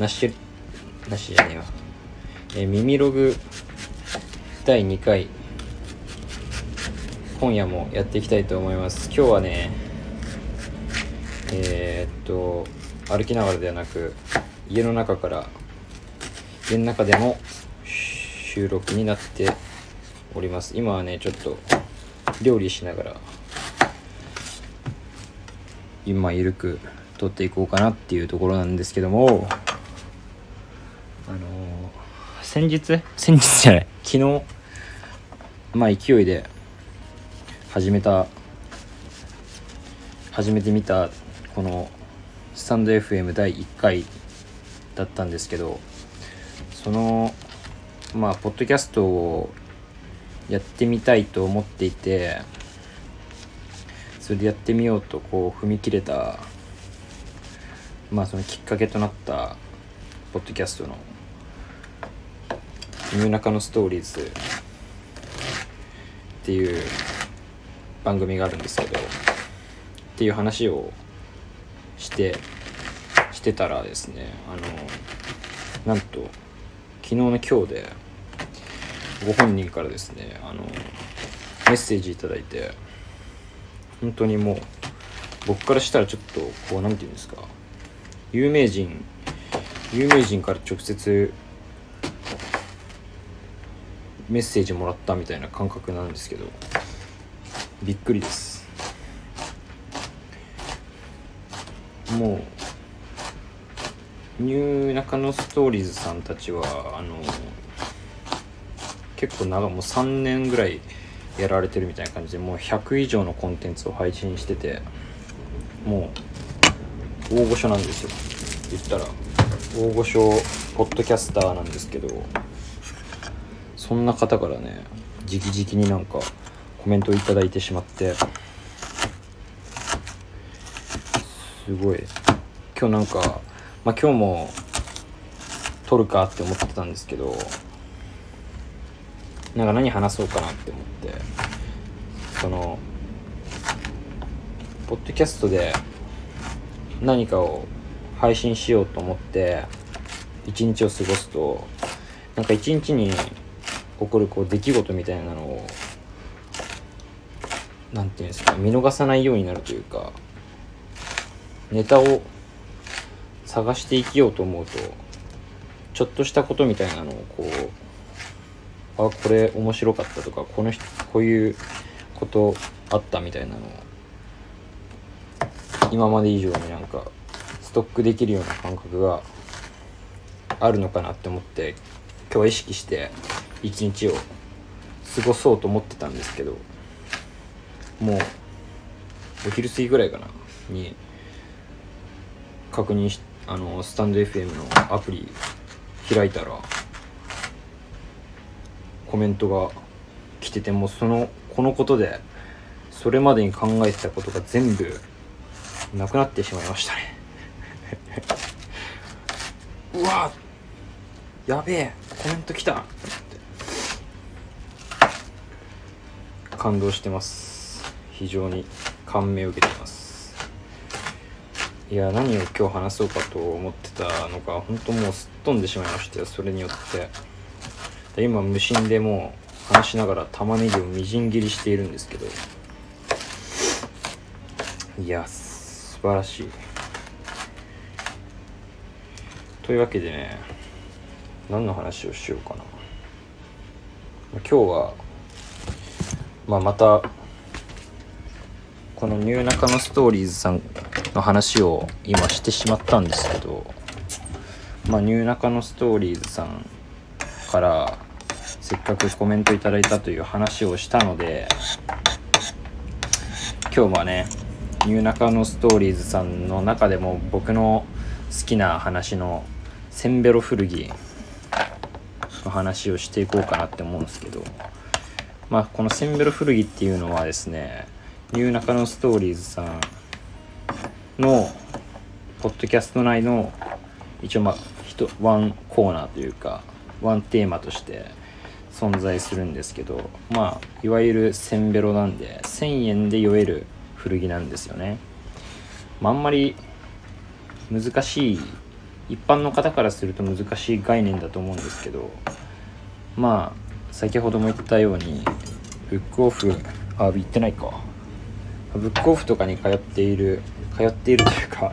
なしなしじゃねえわ、えー、耳ログ第2回。今夜もやっていきたいと思います。今日はねえー、っと歩きながらではなく家の中から家の中での収録になっております。今はねちょっと料理しながら今ゆるく撮っていこうかなっていうところなんですけども。あのー、先日？先日じゃない。昨日まあ勢いで始めた始めてみたこのスタンド FM 第1回だったんですけどそのまあポッドキャストをやってみたいと思っていてそれでやってみようとこう踏み切れたまあそのきっかけとなったポッドキャストの「ニューナカのストーリーズ」っていう番組があるんですけどっていう話をしてしてたらですねあのなんと昨日の今日でご本人からですねあのメッセージ頂いて本当にもう僕からしたらちょっとこう何て言うんですか有名人有名人から直接メッセージもらったみたいな感覚なんですけどびっくりです。もうニューナカのストーリーズさんたちはあの結構長もう3年ぐらいやられてるみたいな感じでもう100以上のコンテンツを配信しててもう大御所なんですよ。言ったら大御所ポッドキャスターなんですけどそんな方からね直々になんかコメントを頂いてしまってすごい。今日なんかまあ今日も撮るかって思ってたんですけどなんか何話そうかなって思ってそのポッドキャストで何かを配信しようと思って一日を過ごすとなんか一日に起こるこう出来事みたいなのを何て言うんですか見逃さないようになるというかネタを探して生きようと思うとちょっとしたことみたいなのをこうあこれ面白かったとかこの人こういうことあったみたいなのを今まで以上になんかストックできるような感覚があるのかなって思って今日は意識して一日を過ごそうと思ってたんですけどもうお昼過ぎぐらいかなに確認しあのスタンド FM のアプリ開いたらコメントが来ててもそのこのことでそれまでに考えてたことが全部なくなってしまいましたね。うわやべえコメント来た。感動してます。非常に感銘を受けてます。いや何を今日話そうかと思ってたのか本当もうすっ飛んでしまいましたよそれによって。今無心でもう話しながら玉ねぎをみじん切りしているんですけど。いや素晴らしい。というわけでね何の話をしようかな。今日は、まあ、またこのニューナカのストーリーズさんの話を今してしまったんですけど、まあ、ニューナカのストーリーズさんからせっかくコメントいただいたという話をしたので今日はねニューナカのストーリーズさんの中でも僕の好きな話のセンベロ古着の話をしていこうかなって思うんですけどまあこのセンベロ古着っていうのはですねニューナカのストーリーズさんのポッドキャスト内の一応まあワンコーナーというかワンテーマとして存在するんですけどまあいわゆるセンベロなんで1000円で酔える古着なんですよね、まあ、あんまり難しい一般の方からすると難しい概念だと思うんですけどまあ先ほども言ったようにブックオフ。あ言ってないか。ブックオフとかに通っている通っているというか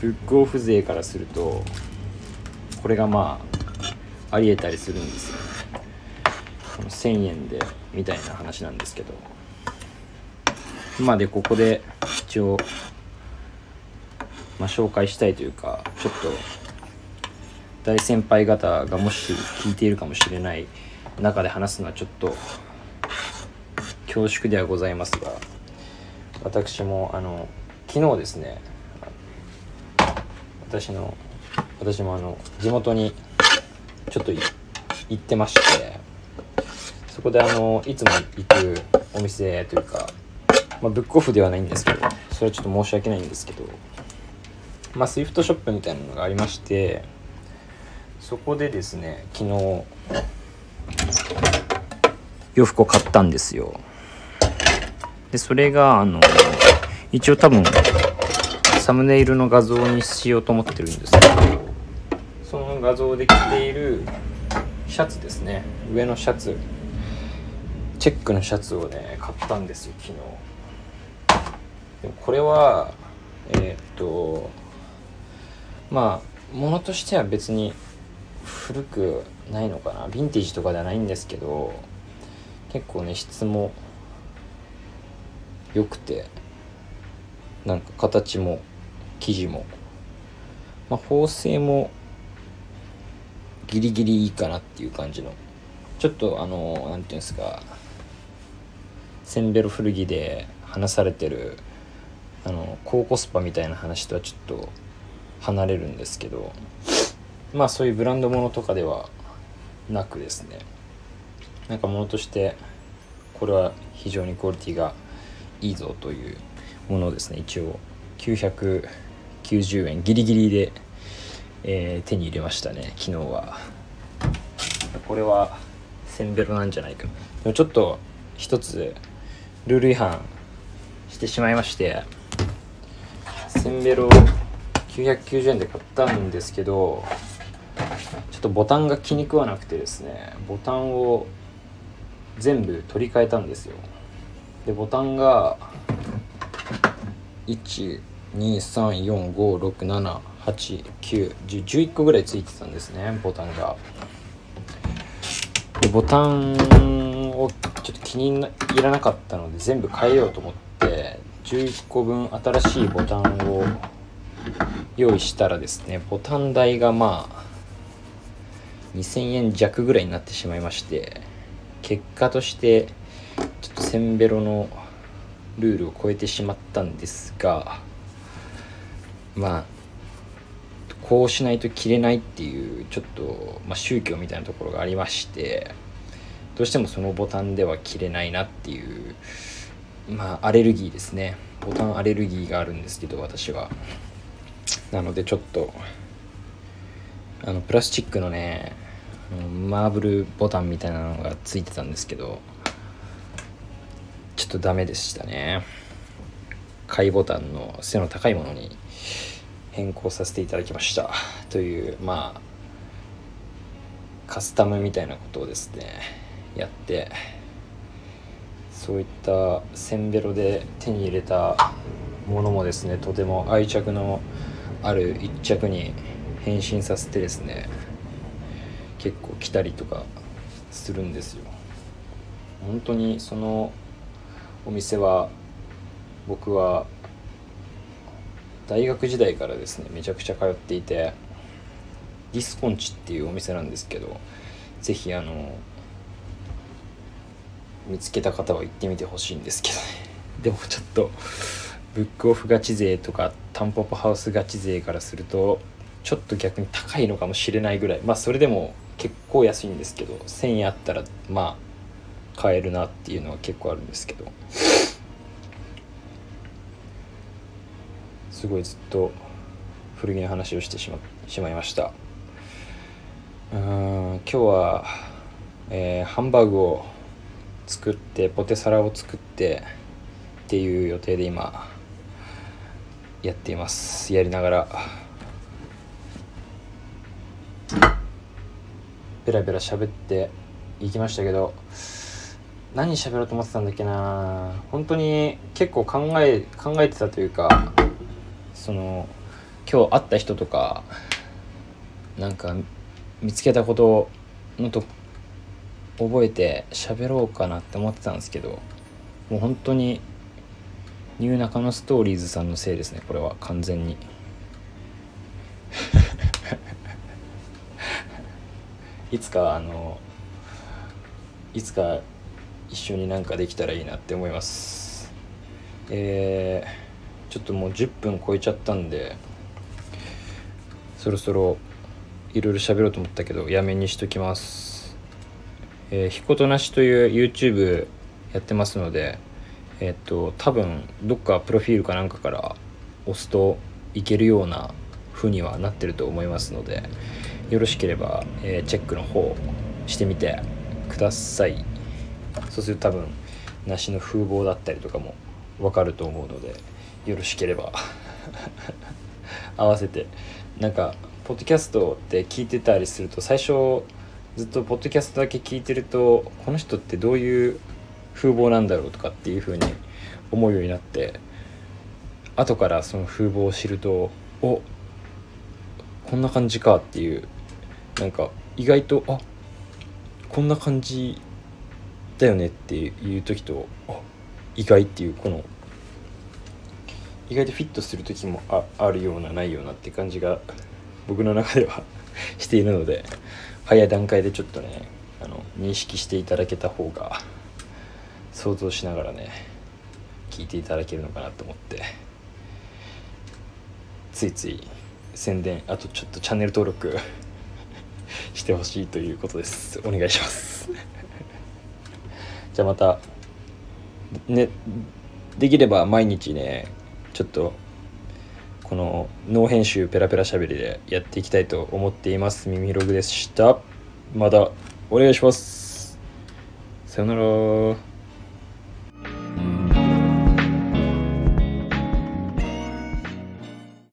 ブックオフ勢からするとこれがまあありえたりするんですよ。ねこの1000円でみたいな話なんですけど。まあでここで一応まあ、紹介したいというかちょっと大先輩方がもし聞いているかもしれない中で話すのはちょっと恐縮ではございますが私もあの昨日ですね私の私もあの地元にちょっと行ってましてそこであのいつも行くお店というか、まあ、ブックオフではないんですけどそれはちょっと申し訳ないんですけどまあ、スイフトショップみたいなのがありましてそこでですね昨日洋服を買ったんですよ。でそれがあの一応多分サムネイルの画像にしようと思ってるんですけどその画像で着ているシャツですね。上のシャツ。チェックのシャツをね買ったんですよ昨日。でもこれはえー、っとまあ物としては別に古くないのかな。ヴィンテージとかではないんですけど結構ね質も良くてなんか形も生地も、まあ、縫製もギリギリいいかなっていう感じのちょっとあの何て言うんですかセンベロ古着で話されてるあの高コスパみたいな話とはちょっと離れるんですけどまあそういうブランド物とかではなくですねなんか物としてこれは非常にクオリティがいいぞというものですね一応990円ギリギリで、えー、手に入れましたね昨日は。これはセンベロなんじゃないか。でもちょっと一つルール違反してしまいましてセンベロ990円で買ったんですけどちょっとボタンが気に食わなくてですねボタンを全部取り替えたんですよ。でボタンが123456789101個ぐらいついてたんですねボタンが。でボタンをちょっと気に入らなかったので全部変えようと思って11個分新しいボタンを用意したらですねボタン代がまあ2000円弱ぐらいになってしまいまして結果としてセンベロのルールを超えてしまったんですがまあこうしないと着れないっていうちょっと、まあ、宗教みたいなところがありましてどうしてもそのボタンでは着れないなっていうまあアレルギーですね。ボタンアレルギーがあるんですけど私は。なのでちょっとあのプラスチックのねマーブルボタンみたいなのがついてたんですけどとダメでしたね。買いボタンの背の高いものに変更させていただきました。というまあカスタムみたいなことをですねやってそういったセンベロで手に入れたものもですねとても愛着のある一着に変身させてですね結構来たりとかするんですよ。本当にそのお店は僕は大学時代からですねめちゃくちゃ通っていてディスコンチっていうお店なんですけど是非あの見つけた方は行ってみてほしいんですけどね。でもちょっとブックオフガチ勢とかタンポポハウスガチ勢からするとちょっと逆に高いのかもしれないぐらい。まあそれでも結構安いんですけど1000円あったらまあ買えるなっていうのは結構あるんですけど。すごいずっと古着の話をしてしましまいました。うん今日は、えー、ハンバーグを作ってポテサラを作ってっていう予定で今やっています。やりながら。ベラベラ喋っていきましたけど何喋ろうと思ってたんだっけな。本当に結構考え考えてたというかその今日会った人とかなんか見つけたことのと覚えて喋ろうかなって思ってたんですけどもう本当にニューナカのストーリーズさんのせいですねこれは完全に。いつかあのいつか一緒になんかできたらいいなって思います。えー、ちょっともう10分超えちゃったんでそろそろいろいろ喋ろうと思ったけどやめにしときます。えー、ひことなしという YouTube やってますのでえっと多分どっかプロフィールかなんかから押すといけるような風にはなってると思いますのでよろしければ、えー、チェックの方してみてください。そうすると多分梨の風貌だったりとかも分かると思うのでよろしければ 合わせてなんかポッドキャストって聞いてたりすると最初ずっとポッドキャストだけ聞いてるとこの人ってどういう風貌なんだろうとかっていう風に思うようになって後からその風貌を知るとおこんな感じかっていうなんか意外とあこんな感じだよねっていう時と意外っていうこの意外とフィットする時もああるようなないようなって感じが僕の中では しているので早い段階でちょっとねあの認識していただけた方が想像しながらね聞いていただけるのかなと思ってついつい宣伝あとちょっとチャンネル登録 してほしいということです。お願いします。じゃあまたねできれば毎日ねちょっとこの脳編集ペラペラしゃべりでやっていきたいと思っています。耳ログでした。またお願いします。さよなら。